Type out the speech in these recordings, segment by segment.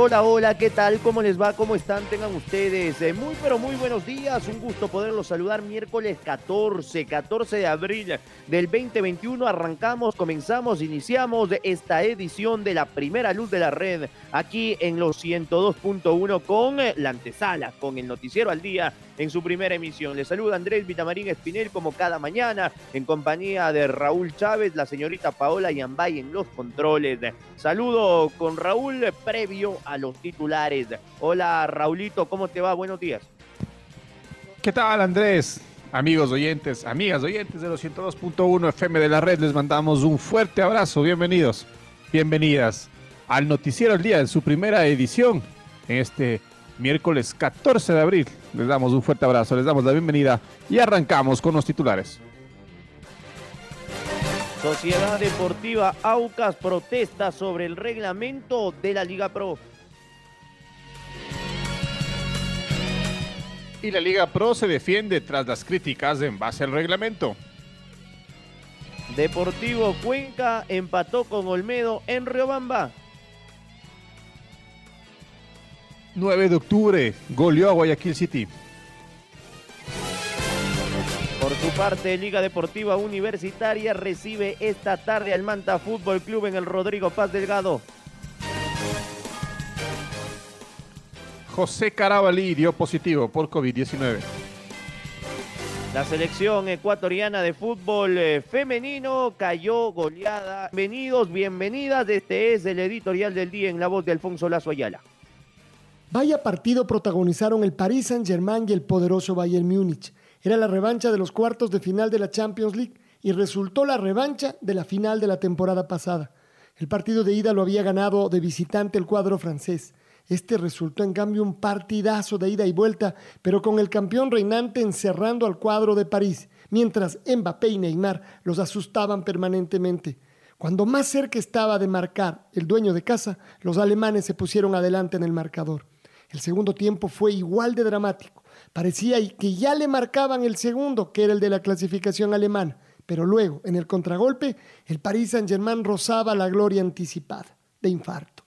Hola, hola, ¿qué tal? ¿Cómo les va? ¿Cómo están? Tengan ustedes eh, muy, pero muy buenos días. Un gusto poderlos saludar miércoles 14, 14 de abril del 2021. Arrancamos, comenzamos, iniciamos esta edición de la primera luz de la red aquí en los 102.1 con eh, la antesala, con el noticiero al día en su primera emisión. Les saluda Andrés Vitamarín Espinel como cada mañana en compañía de Raúl Chávez, la señorita Paola Yambay en los controles. Saludo con Raúl previo a los titulares. Hola Raulito, ¿cómo te va? Buenos días. ¿Qué tal Andrés? Amigos oyentes, amigas oyentes de los 102.1 FM de la red, les mandamos un fuerte abrazo. Bienvenidos, bienvenidas al Noticiero el Día en su primera edición en este miércoles 14 de abril. Les damos un fuerte abrazo, les damos la bienvenida y arrancamos con los titulares. Sociedad Deportiva Aucas protesta sobre el reglamento de la Liga Pro. Y la Liga Pro se defiende tras las críticas en base al reglamento. Deportivo Cuenca empató con Olmedo en Riobamba. 9 de octubre, goleó a Guayaquil City. Por su parte, Liga Deportiva Universitaria recibe esta tarde al Manta Fútbol Club en el Rodrigo Paz Delgado. José Carabalí dio positivo por COVID-19. La selección ecuatoriana de fútbol eh, femenino cayó goleada. Bienvenidos, bienvenidas. Este es el editorial del día en la voz de Alfonso Lazo Ayala. Vaya partido protagonizaron el Paris Saint-Germain y el poderoso Bayern Múnich. Era la revancha de los cuartos de final de la Champions League y resultó la revancha de la final de la temporada pasada. El partido de ida lo había ganado de visitante el cuadro francés. Este resultó en cambio un partidazo de ida y vuelta, pero con el campeón reinante encerrando al cuadro de París, mientras Mbappé y Neymar los asustaban permanentemente. Cuando más cerca estaba de marcar el dueño de casa, los alemanes se pusieron adelante en el marcador. El segundo tiempo fue igual de dramático. Parecía que ya le marcaban el segundo, que era el de la clasificación alemana. Pero luego, en el contragolpe, el Paris Saint-Germain rozaba la gloria anticipada, de infarto.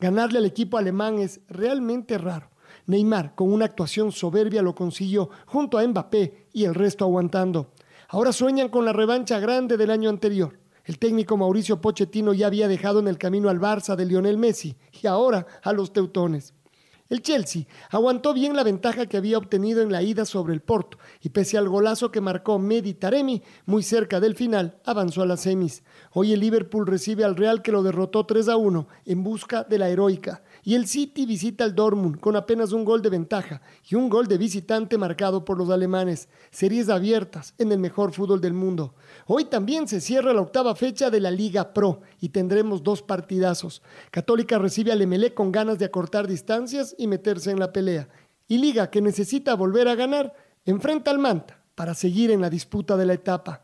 Ganarle al equipo alemán es realmente raro. Neymar, con una actuación soberbia, lo consiguió, junto a Mbappé y el resto aguantando. Ahora sueñan con la revancha grande del año anterior. El técnico Mauricio Pochettino ya había dejado en el camino al Barça de Lionel Messi y ahora a los teutones. El Chelsea aguantó bien la ventaja que había obtenido en la ida sobre el Porto y pese al golazo que marcó Medi Taremi muy cerca del final, avanzó a las semis. Hoy el Liverpool recibe al Real que lo derrotó 3 a 1 en busca de la heroica y el City visita al Dortmund con apenas un gol de ventaja y un gol de visitante marcado por los alemanes. Series abiertas en el mejor fútbol del mundo. Hoy también se cierra la octava fecha de la Liga Pro y tendremos dos partidazos. Católica recibe al Emelec con ganas de acortar distancias y meterse en la pelea. Y Liga, que necesita volver a ganar, enfrenta al Manta para seguir en la disputa de la etapa.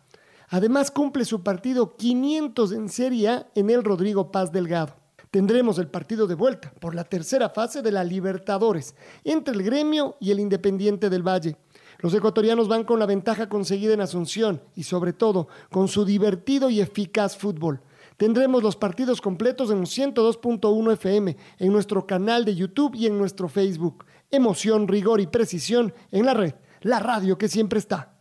Además cumple su partido 500 en Serie A en el Rodrigo Paz Delgado tendremos el partido de vuelta por la tercera fase de la Libertadores entre el gremio y el Independiente del Valle. Los ecuatorianos van con la ventaja conseguida en Asunción y sobre todo con su divertido y eficaz fútbol. Tendremos los partidos completos en 102.1 FM, en nuestro canal de YouTube y en nuestro Facebook. Emoción, rigor y precisión en la red, la radio que siempre está.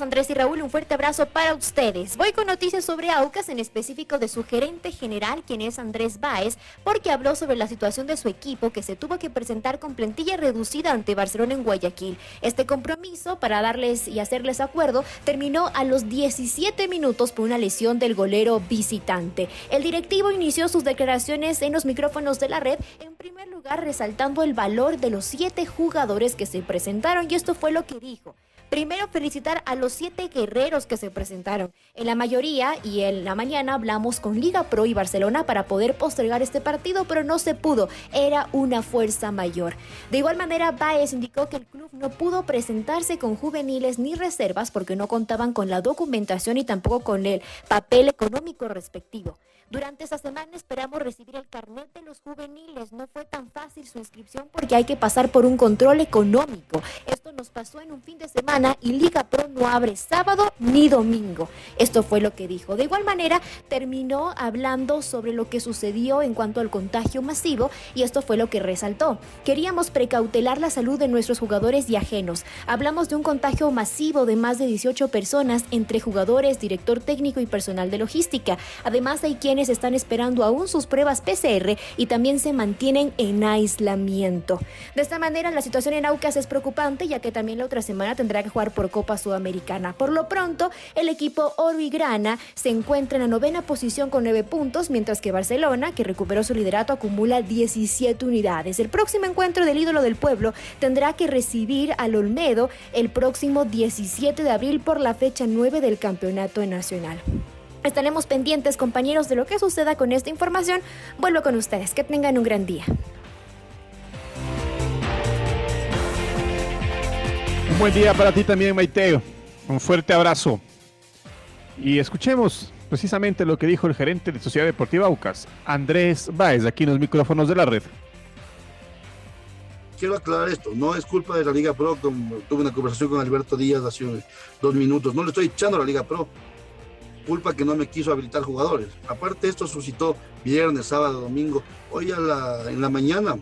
Andrés y Raúl, un fuerte abrazo para ustedes. Voy con noticias sobre Aucas, en específico de su gerente general, quien es Andrés Báez, porque habló sobre la situación de su equipo que se tuvo que presentar con plantilla reducida ante Barcelona en Guayaquil. Este compromiso, para darles y hacerles acuerdo, terminó a los 17 minutos por una lesión del golero visitante. El directivo inició sus declaraciones en los micrófonos de la red, en primer lugar resaltando el valor de los siete jugadores que se presentaron y esto fue lo que dijo. Primero, felicitar a los siete guerreros que se presentaron. En la mayoría y en la mañana hablamos con Liga Pro y Barcelona para poder postergar este partido, pero no se pudo. Era una fuerza mayor. De igual manera, Baez indicó que el club no pudo presentarse con juveniles ni reservas porque no contaban con la documentación y tampoco con el papel económico respectivo. Durante esta semana esperamos recibir el carnet de los juveniles. No fue tan fácil su inscripción porque hay que pasar por un control económico. Esto nos pasó en un fin de semana y Liga Pro no abre sábado ni domingo. Esto fue lo que dijo. De igual manera, terminó hablando sobre lo que sucedió en cuanto al contagio masivo y esto fue lo que resaltó. Queríamos precautelar la salud de nuestros jugadores y ajenos. Hablamos de un contagio masivo de más de 18 personas entre jugadores, director técnico y personal de logística. Además, hay quienes están esperando aún sus pruebas PCR y también se mantienen en aislamiento. De esta manera, la situación en Aucas es preocupante, ya que también la otra semana tendrá que jugar por Copa Sudamericana. Por lo pronto, el equipo Oro y Grana se encuentra en la novena posición con nueve puntos, mientras que Barcelona, que recuperó su liderato, acumula 17 unidades. El próximo encuentro del ídolo del pueblo tendrá que recibir al Olmedo el próximo 17 de abril por la fecha 9 del Campeonato Nacional. Estaremos pendientes, compañeros, de lo que suceda con esta información. Vuelvo con ustedes. Que tengan un gran día. Buen día para ti también, Maiteo. Un fuerte abrazo. Y escuchemos precisamente lo que dijo el gerente de Sociedad Deportiva Aucas, Andrés Báez, aquí en los micrófonos de la red. Quiero aclarar esto, no es culpa de la Liga Pro, como tuve una conversación con Alberto Díaz hace dos minutos, no le estoy echando a la Liga Pro, culpa que no me quiso habilitar jugadores. Aparte esto suscitó viernes, sábado, domingo. Hoy a en la mañana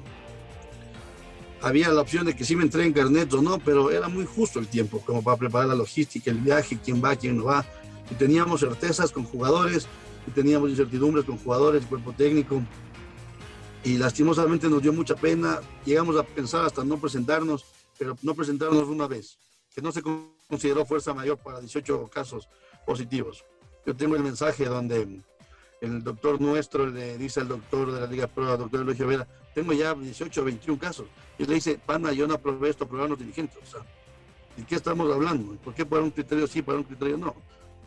había la opción de que sí me entreguen carnet o no, pero era muy justo el tiempo como para preparar la logística, el viaje, quién va, quién no va. Y teníamos certezas con jugadores, y teníamos incertidumbres con jugadores, cuerpo técnico. Y lastimosamente nos dio mucha pena. Llegamos a pensar hasta no presentarnos, pero no presentarnos una vez, que no se consideró fuerza mayor para 18 casos positivos. Yo tengo el mensaje donde el doctor nuestro le dice al doctor de la Liga Pro, al doctor Elogio Vera, tengo ya 18 o 21 casos. Y le dice, pana, yo no aprobé esto, aprobaron los dirigentes. O sea, ¿de qué estamos hablando? ¿Por qué para un criterio sí, para un criterio no?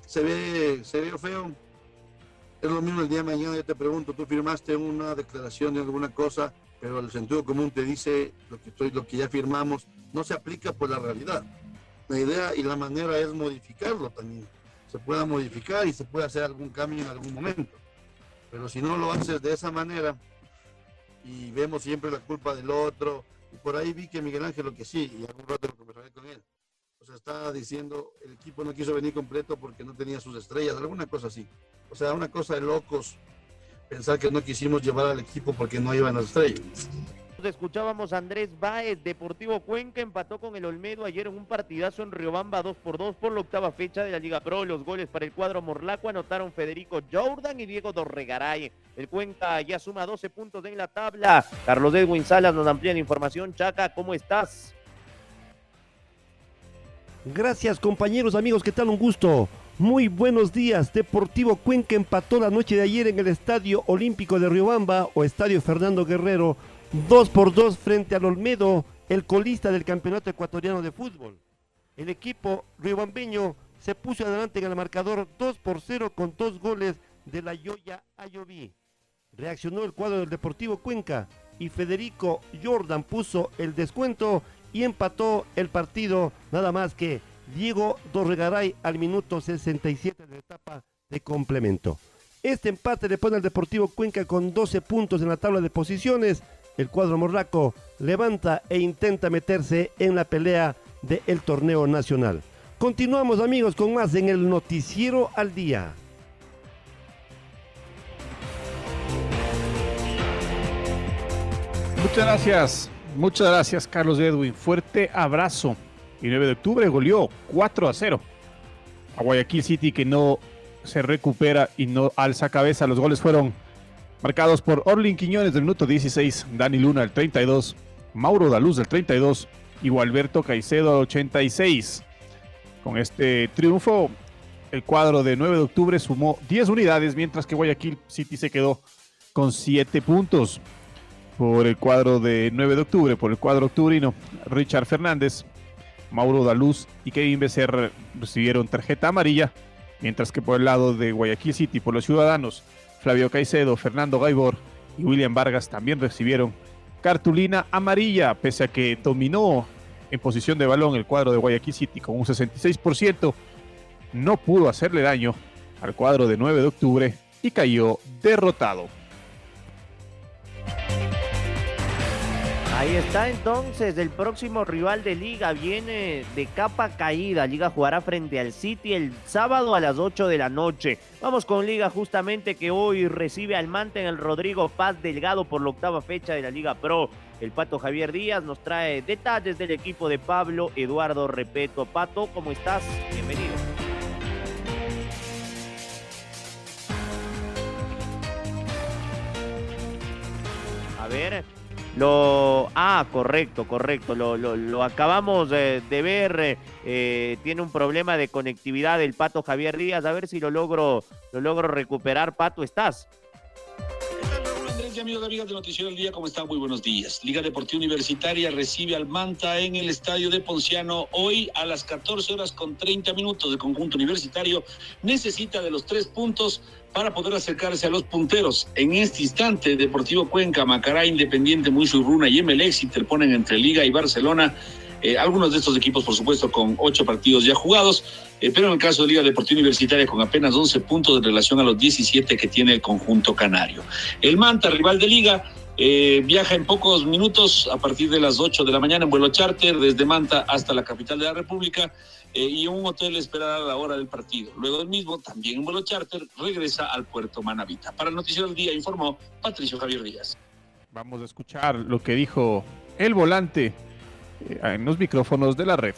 Se ve, se ve feo. Es lo mismo el día de mañana, yo te pregunto, tú firmaste una declaración de alguna cosa, pero el sentido común te dice lo que, estoy, lo que ya firmamos no se aplica por la realidad. La idea y la manera es modificarlo también se pueda modificar y se pueda hacer algún cambio en algún momento. Pero si no lo haces de esa manera y vemos siempre la culpa del otro, y por ahí vi que Miguel Ángel lo que sí, y algún rato lo conversaré con él. O sea, estaba diciendo, el equipo no quiso venir completo porque no tenía sus estrellas, alguna cosa así. O sea, una cosa de locos pensar que no quisimos llevar al equipo porque no iban las estrellas escuchábamos a Andrés Báez, Deportivo Cuenca empató con el Olmedo ayer en un partidazo en Riobamba 2 por 2 por la octava fecha de la Liga Pro. Los goles para el cuadro Morlaco anotaron Federico Jordan y Diego Dorregaray. El Cuenca ya suma 12 puntos en la tabla. Carlos Edwin Salas nos amplía la información. Chaca, ¿cómo estás? Gracias compañeros, amigos, ¿qué tal? Un gusto. Muy buenos días. Deportivo Cuenca empató la noche de ayer en el Estadio Olímpico de Riobamba o Estadio Fernando Guerrero 2 por 2 frente al Olmedo, el colista del campeonato ecuatoriano de fútbol. El equipo riobambeño se puso adelante en el marcador 2 por 0 con dos goles de la Yoya Ayoví. Reaccionó el cuadro del Deportivo Cuenca y Federico Jordan puso el descuento y empató el partido nada más que Diego Dorregaray al minuto 67 de la etapa de complemento. Este empate le pone al Deportivo Cuenca con 12 puntos en la tabla de posiciones el cuadro morraco levanta e intenta meterse en la pelea del torneo nacional. Continuamos amigos con más en el noticiero al día. Muchas gracias, muchas gracias Carlos Edwin. Fuerte abrazo. Y 9 de octubre goleó 4 a 0 a Guayaquil City que no se recupera y no alza cabeza. Los goles fueron marcados por Orlin Quiñones del minuto 16, Dani Luna del 32, Mauro Daluz del 32 y Gualberto Caicedo del 86. Con este triunfo, el cuadro de 9 de octubre sumó 10 unidades, mientras que Guayaquil City se quedó con 7 puntos. Por el cuadro de 9 de octubre, por el cuadro octubrino, Richard Fernández, Mauro Daluz y Kevin Becerra recibieron tarjeta amarilla, mientras que por el lado de Guayaquil City, por los ciudadanos, Flavio Caicedo, Fernando Gaibor y William Vargas también recibieron cartulina amarilla, pese a que dominó en posición de balón el cuadro de Guayaquil City con un 66%, no pudo hacerle daño al cuadro de 9 de octubre y cayó derrotado. Ahí está entonces el próximo rival de liga, viene de capa caída, liga jugará frente al City el sábado a las 8 de la noche. Vamos con liga justamente que hoy recibe al Mante en el Rodrigo Paz Delgado por la octava fecha de la Liga Pro. El Pato Javier Díaz nos trae detalles del equipo de Pablo Eduardo Repeto. Pato, ¿cómo estás? Bienvenido. A ver, lo, ah, correcto, correcto. Lo, lo, lo acabamos de, ver. eh, tiene un problema de conectividad el Pato Javier Díaz. A ver si lo logro, lo logro recuperar. Pato, ¿estás? Amigos y amigas de Noticiero del Día, ¿cómo están? Muy buenos días. Liga Deportiva Universitaria recibe al Manta en el Estadio de Ponciano hoy a las 14 horas con 30 minutos. El conjunto universitario necesita de los tres puntos para poder acercarse a los punteros. En este instante, Deportivo Cuenca, Macará, Independiente, Runa y Emelec se interponen entre Liga y Barcelona. Eh, algunos de estos equipos, por supuesto, con ocho partidos ya jugados, eh, pero en el caso de Liga Deportiva Universitaria, con apenas 11 puntos en relación a los 17 que tiene el conjunto canario. El Manta, rival de Liga, eh, viaja en pocos minutos a partir de las 8 de la mañana en vuelo charter desde Manta hasta la capital de la República eh, y un hotel esperará la hora del partido. Luego del mismo, también en vuelo charter, regresa al puerto Manavita. Para el Noticiero del Día informó Patricio Javier Díaz. Vamos a escuchar lo que dijo el volante en los micrófonos de la red.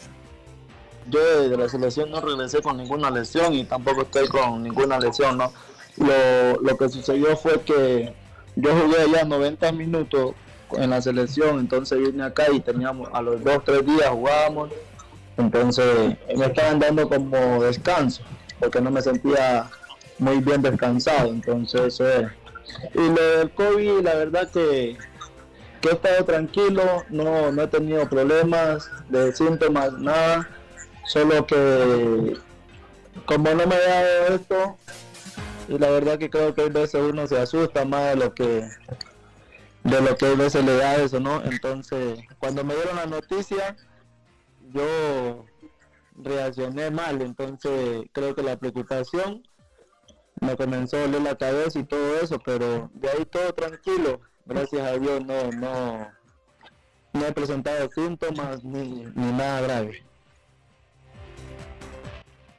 Yo de la selección no regresé con ninguna lesión y tampoco estoy con ninguna lesión, ¿no? Lo, lo que sucedió fue que yo jugué allá 90 minutos en la selección, entonces vine acá y teníamos a los dos, tres días jugábamos, entonces me estaban dando como descanso, porque no me sentía muy bien descansado, entonces. Y lo del COVID, la verdad que, que he estado tranquilo, no, no he tenido problemas de síntomas, nada, solo que como no me ha dado esto, y la verdad que creo que a veces uno se asusta más de lo que de lo que a veces le da eso, ¿no? Entonces, cuando me dieron la noticia, yo reaccioné mal, entonces creo que la preocupación me comenzó a doler la cabeza y todo eso, pero de ahí todo tranquilo, gracias a Dios no, no, no he presentado síntomas ni, ni nada grave.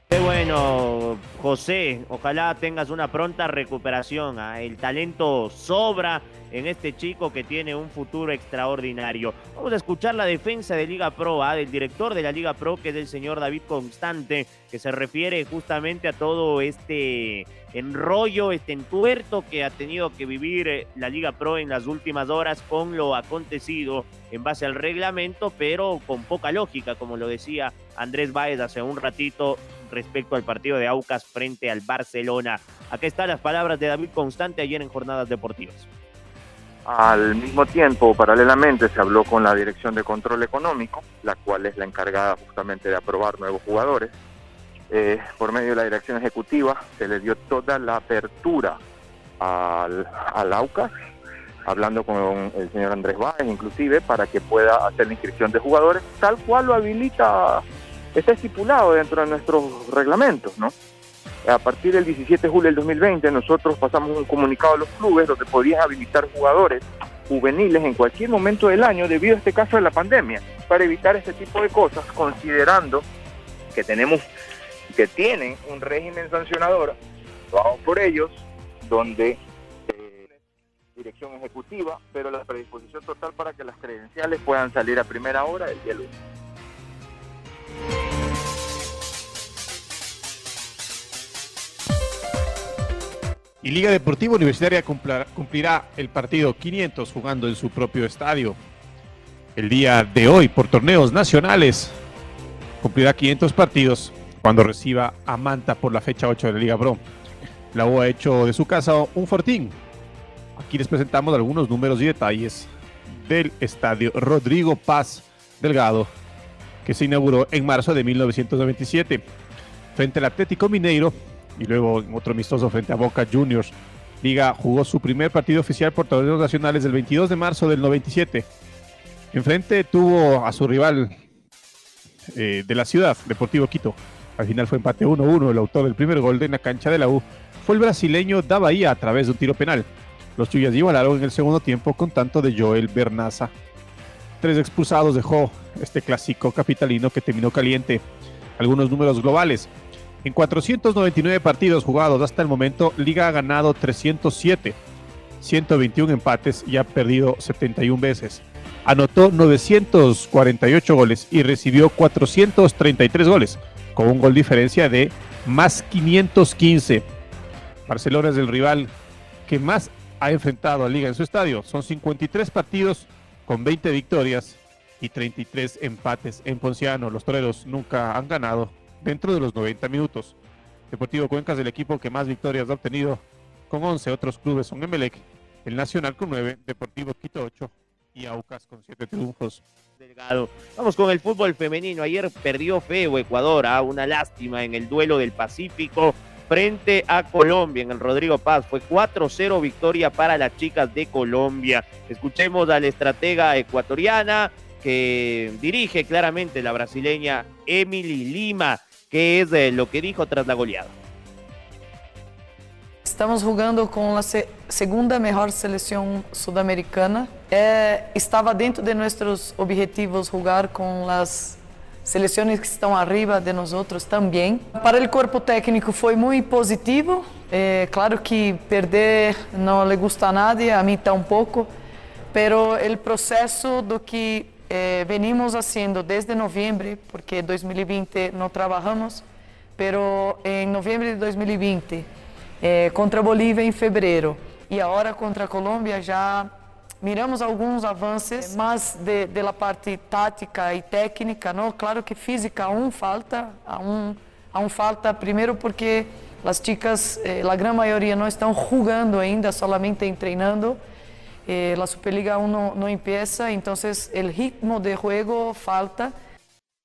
Qué bueno, José. Ojalá tengas una pronta recuperación. ¿ah? El talento sobra en este chico que tiene un futuro extraordinario. Vamos a escuchar la defensa de Liga Pro, ¿ah? del director de la Liga Pro, que es el señor David Constante, que se refiere justamente a todo este enrollo, este entuerto que ha tenido que vivir eh, la Liga Pro en las últimas horas con lo acontecido en base al reglamento, pero con poca lógica, como lo decía Andrés Báez hace un ratito respecto al partido de Aucas frente al Barcelona. Acá están las palabras de David Constante ayer en Jornadas Deportivas. Al mismo tiempo, paralelamente, se habló con la Dirección de Control Económico, la cual es la encargada justamente de aprobar nuevos jugadores. Eh, por medio de la Dirección Ejecutiva se le dio toda la apertura al, al AUCAS, hablando con el señor Andrés Báez, inclusive, para que pueda hacer la inscripción de jugadores, tal cual lo habilita, está estipulado dentro de nuestros reglamentos, ¿no? A partir del 17 de julio del 2020 nosotros pasamos un comunicado a los clubes donde podían habilitar jugadores juveniles en cualquier momento del año debido a este caso de la pandemia, para evitar este tipo de cosas, considerando que tenemos, que tienen un régimen sancionador, vamos por ellos, donde eh, dirección ejecutiva, pero la predisposición total para que las credenciales puedan salir a primera hora el día lunes. Y Liga Deportiva Universitaria cumplirá el partido 500 jugando en su propio estadio. El día de hoy, por torneos nacionales, cumplirá 500 partidos cuando reciba a Manta por la fecha 8 de la Liga Pro. La U ha hecho de su casa un fortín. Aquí les presentamos algunos números y detalles del estadio Rodrigo Paz Delgado, que se inauguró en marzo de 1997 frente al Atlético Mineiro y luego en otro amistoso frente a Boca Juniors. Liga jugó su primer partido oficial por torneos nacionales el 22 de marzo del 97. Enfrente tuvo a su rival eh, de la ciudad, Deportivo Quito. Al final fue empate 1-1. El autor del primer gol de la cancha de la U fue el brasileño Da Bahía a través de un tiro penal. Los Chuyas igualaron en el segundo tiempo con tanto de Joel Bernaza. Tres expulsados dejó este clásico capitalino que terminó caliente. Algunos números globales. En 499 partidos jugados hasta el momento, Liga ha ganado 307, 121 empates y ha perdido 71 veces. Anotó 948 goles y recibió 433 goles, con un gol diferencia de más 515. Barcelona es el rival que más ha enfrentado a Liga en su estadio. Son 53 partidos con 20 victorias y 33 empates en Ponciano. Los toreros nunca han ganado dentro de los 90 minutos. Deportivo Cuenca es el equipo que más victorias ha obtenido con 11. Otros clubes son Emelec, el Nacional con 9, Deportivo Quito 8 y Aucas con 7 triunfos. Delgado. Vamos con el fútbol femenino. Ayer perdió feo Ecuador, a ¿ah? una lástima en el duelo del Pacífico frente a Colombia en el Rodrigo Paz. Fue 4-0 victoria para las chicas de Colombia. Escuchemos a la estratega ecuatoriana que dirige claramente la brasileña Emily Lima, que es eh, lo que dijo tras la goleada. Estamos jugando con la segunda mejor selección sudamericana. Eh, estaba dentro de nuestros objetivos jugar con las seleções que estão arriba de nós outros também. Para o corpo técnico foi muito positivo. É claro que perder não lhe gusta a nadie, a mim tampouco, pero o processo do que eh, venimos haciendo desde novembro, porque 2020 não trabalhamos, pero em novembro de 2020 eh, contra Bolívia em fevereiro e agora contra a Colômbia já miramos alguns avanços, mas de, de parte tática e técnica? Claro que física aún falta, aún, aún falta, primeiro porque as chicas, eh, a grande maioria não estão jogando ainda, solamente treinando. Eh, a Superliga aún não empieza, então o ritmo de jogo falta.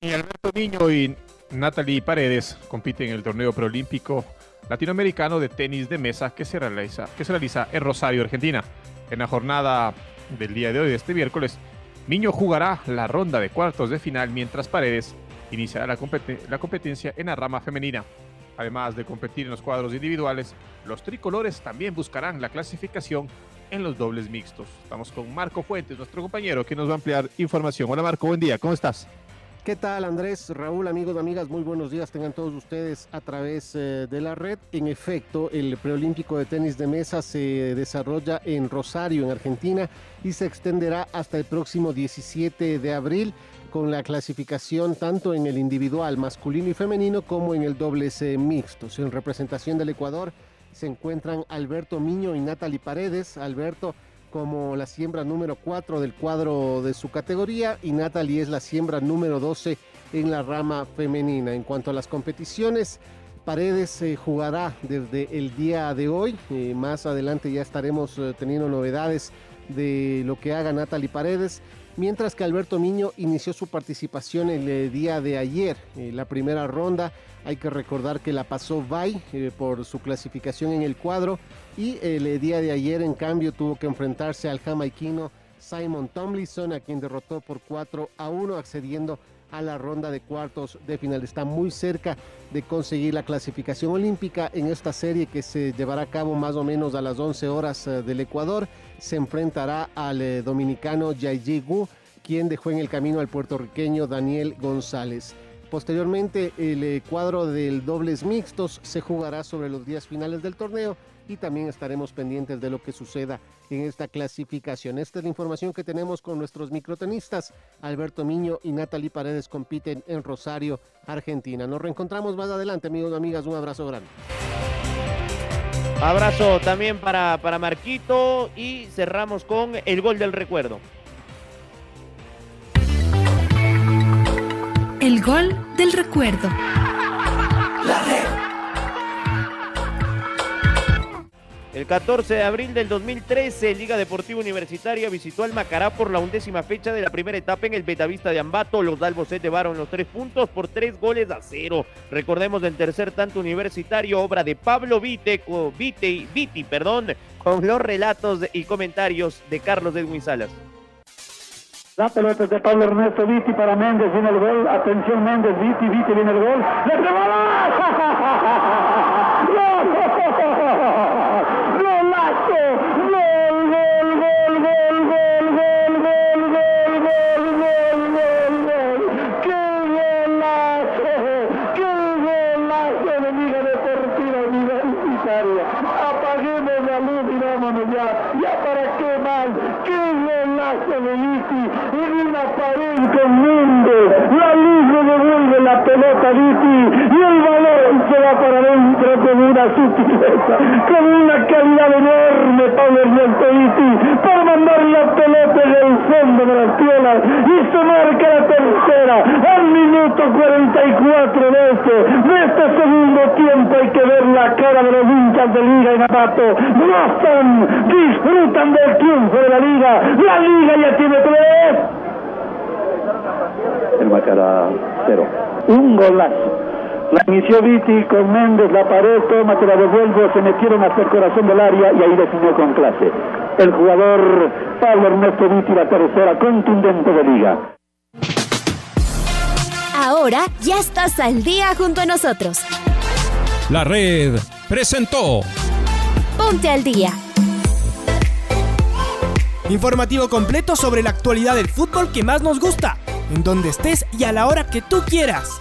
Y Alberto Niño y Natalie Paredes compiten en el torneo preolímpico latinoamericano de tenis de mesa que se realiza, que se realiza en Rosario, Argentina. En la jornada del día de hoy, este miércoles, Niño jugará la ronda de cuartos de final mientras Paredes iniciará la, la competencia en la rama femenina. Además de competir en los cuadros individuales, los tricolores también buscarán la clasificación en los dobles mixtos. Estamos con Marco Fuentes, nuestro compañero, que nos va a ampliar información. Hola Marco, buen día, ¿cómo estás? ¿Qué tal Andrés, Raúl, amigos, amigas? Muy buenos días tengan todos ustedes a través eh, de la red. En efecto, el preolímpico de tenis de mesa se desarrolla en Rosario, en Argentina, y se extenderá hasta el próximo 17 de abril con la clasificación tanto en el individual masculino y femenino como en el dobles eh, mixtos. En representación del Ecuador se encuentran Alberto Miño y Natalie Paredes. Alberto como la siembra número 4 del cuadro de su categoría y Natalie es la siembra número 12 en la rama femenina. En cuanto a las competiciones, Paredes se jugará desde el día de hoy. Eh, más adelante ya estaremos eh, teniendo novedades de lo que haga Natalie Paredes. Mientras que Alberto Miño inició su participación el día de ayer, la primera ronda hay que recordar que la pasó Bay eh, por su clasificación en el cuadro y el día de ayer en cambio tuvo que enfrentarse al jamaiquino Simon Tomlinson a quien derrotó por 4 a 1 accediendo a la ronda de cuartos de final. Está muy cerca de conseguir la clasificación olímpica en esta serie que se llevará a cabo más o menos a las 11 horas eh, del Ecuador. Se enfrentará al eh, dominicano Yaiji Gu, quien dejó en el camino al puertorriqueño Daniel González. Posteriormente, el eh, cuadro del dobles mixtos se jugará sobre los días finales del torneo y también estaremos pendientes de lo que suceda en esta clasificación. Esta es la información que tenemos con nuestros microtenistas. Alberto Miño y Natalie Paredes compiten en Rosario, Argentina. Nos reencontramos más adelante, amigos y amigas. Un abrazo grande. Abrazo también para, para Marquito y cerramos con el gol del recuerdo. El gol del recuerdo. El 14 de abril del 2013, Liga Deportiva Universitaria visitó al Macará por la undécima fecha de la primera etapa en el Betavista de Ambato. Los Dalbos se llevaron los tres puntos por tres goles a cero. Recordemos del tercer tanto universitario, obra de Pablo Vite, Vite, Viti, perdón, con los relatos y comentarios de Carlos Edwin Salas. La pelota de Pablo Ernesto Viti para Méndez, viene el gol. Atención Méndez, Viti, Viti viene el gol. ¡Le una sutileza, con una calidad enorme Pablo Ernesto para mandar la pelota en el fondo de las piolas y se marca la tercera al minuto 44 de este, de este segundo tiempo. Hay que ver la cara de los hinchas de Liga y Napato. Gozan, disfrutan del triunfo de la Liga. La Liga ya tiene tres. El Macará cero. Un golazo la inició Viti con Méndez, la pared, toma, te la devuelvo, se metieron hasta el corazón del área y ahí definió con clase. El jugador Pablo Ernesto Viti, la tercera contundente de liga. Ahora ya estás al día junto a nosotros. La red presentó Ponte al día. Informativo completo sobre la actualidad del fútbol que más nos gusta, en donde estés y a la hora que tú quieras.